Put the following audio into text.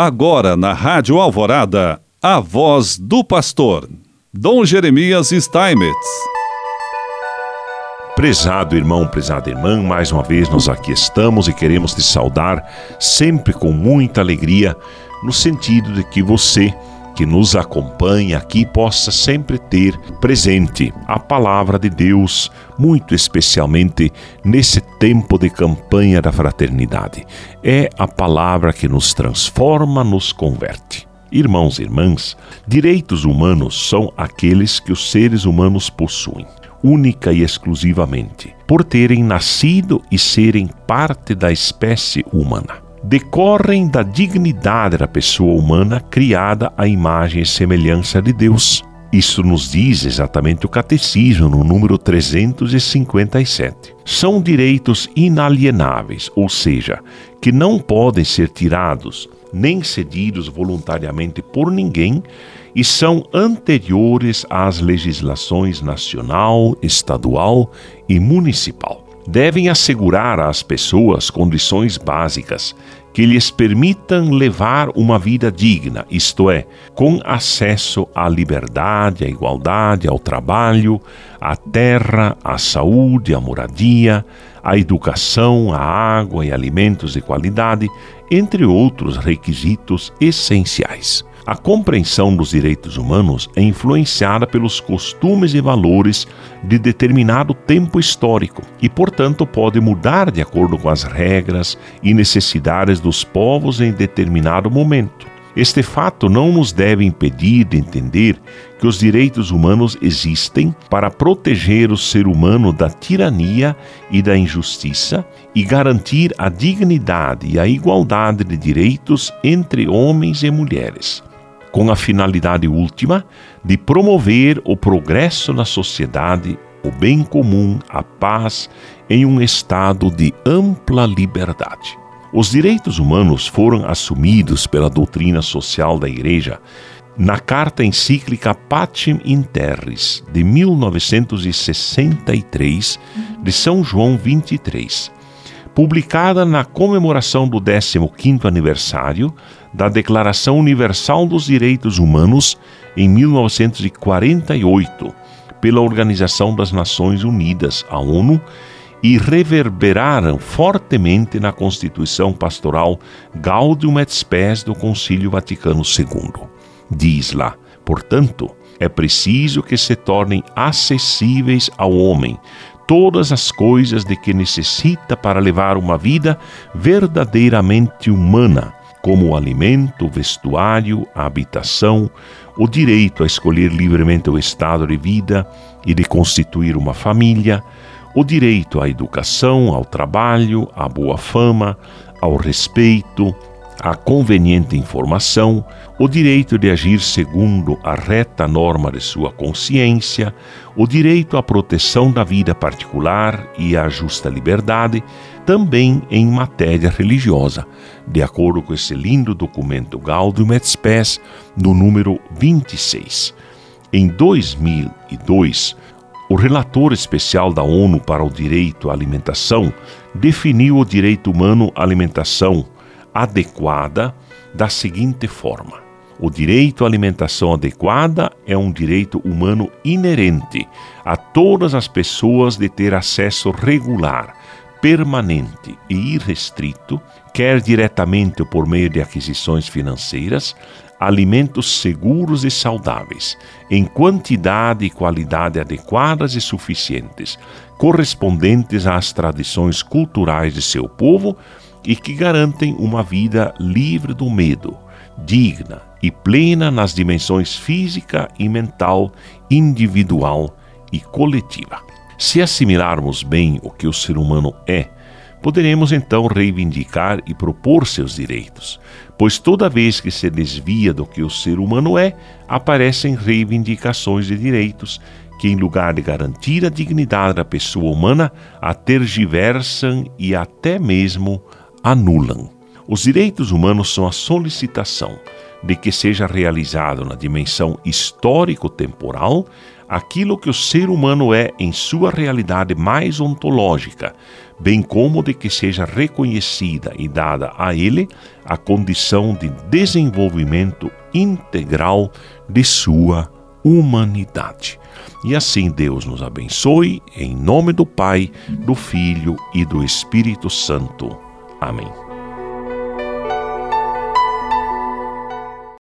Agora na Rádio Alvorada, a voz do pastor, Dom Jeremias Steinmetz. Prezado irmão, prezada irmã, mais uma vez nós aqui estamos e queremos te saudar sempre com muita alegria, no sentido de que você que nos acompanha aqui possa sempre ter presente a palavra de Deus, muito especialmente nesse tempo de campanha da fraternidade. É a palavra que nos transforma, nos converte. Irmãos e irmãs, direitos humanos são aqueles que os seres humanos possuem, única e exclusivamente, por terem nascido e serem parte da espécie humana decorrem da dignidade da pessoa humana criada à imagem e semelhança de Deus. Isso nos diz exatamente o Catecismo, no número 357. São direitos inalienáveis, ou seja, que não podem ser tirados nem cedidos voluntariamente por ninguém e são anteriores às legislações nacional, estadual e municipal devem assegurar às pessoas condições básicas que lhes permitam levar uma vida digna, isto é, com acesso à liberdade, à igualdade, ao trabalho, à terra, à saúde, à moradia, à educação, à água e alimentos de qualidade, entre outros requisitos essenciais. A compreensão dos direitos humanos é influenciada pelos costumes e valores de determinado tempo histórico e, portanto, pode mudar de acordo com as regras e necessidades dos povos em determinado momento. Este fato não nos deve impedir de entender que os direitos humanos existem para proteger o ser humano da tirania e da injustiça e garantir a dignidade e a igualdade de direitos entre homens e mulheres com a finalidade última de promover o progresso na sociedade, o bem comum, a paz, em um estado de ampla liberdade. Os direitos humanos foram assumidos pela doutrina social da Igreja na carta encíclica Pacem in Terris, de 1963, de São João 23, publicada na comemoração do 15º aniversário da Declaração Universal dos Direitos Humanos em 1948 pela Organização das Nações Unidas, a ONU, e reverberaram fortemente na Constituição Pastoral Gaudium et Spes do Concílio Vaticano II. Diz lá, portanto, é preciso que se tornem acessíveis ao homem todas as coisas de que necessita para levar uma vida verdadeiramente humana, como o alimento, o vestuário, a habitação, o direito a escolher livremente o estado de vida e de constituir uma família, o direito à educação, ao trabalho, à boa fama, ao respeito, à conveniente informação, o direito de agir segundo a reta norma de sua consciência, o direito à proteção da vida particular e à justa liberdade, também em matéria religiosa, de acordo com esse lindo documento Gaudium et Spes, no número 26. Em 2002, o relator especial da ONU para o Direito à Alimentação definiu o direito humano à alimentação adequada da seguinte forma: o direito à alimentação adequada é um direito humano inerente a todas as pessoas de ter acesso regular permanente e irrestrito, quer diretamente ou por meio de aquisições financeiras, alimentos seguros e saudáveis, em quantidade e qualidade adequadas e suficientes, correspondentes às tradições culturais de seu povo e que garantem uma vida livre do medo, digna e plena nas dimensões física e mental, individual e coletiva. Se assimilarmos bem o que o ser humano é, poderemos então reivindicar e propor seus direitos, pois toda vez que se desvia do que o ser humano é, aparecem reivindicações de direitos que, em lugar de garantir a dignidade da pessoa humana, a tergiversam e até mesmo anulam. Os direitos humanos são a solicitação de que seja realizado na dimensão histórico-temporal aquilo que o ser humano é em sua realidade mais ontológica, bem como de que seja reconhecida e dada a ele a condição de desenvolvimento integral de sua humanidade. E assim Deus nos abençoe, em nome do Pai, do Filho e do Espírito Santo. Amém.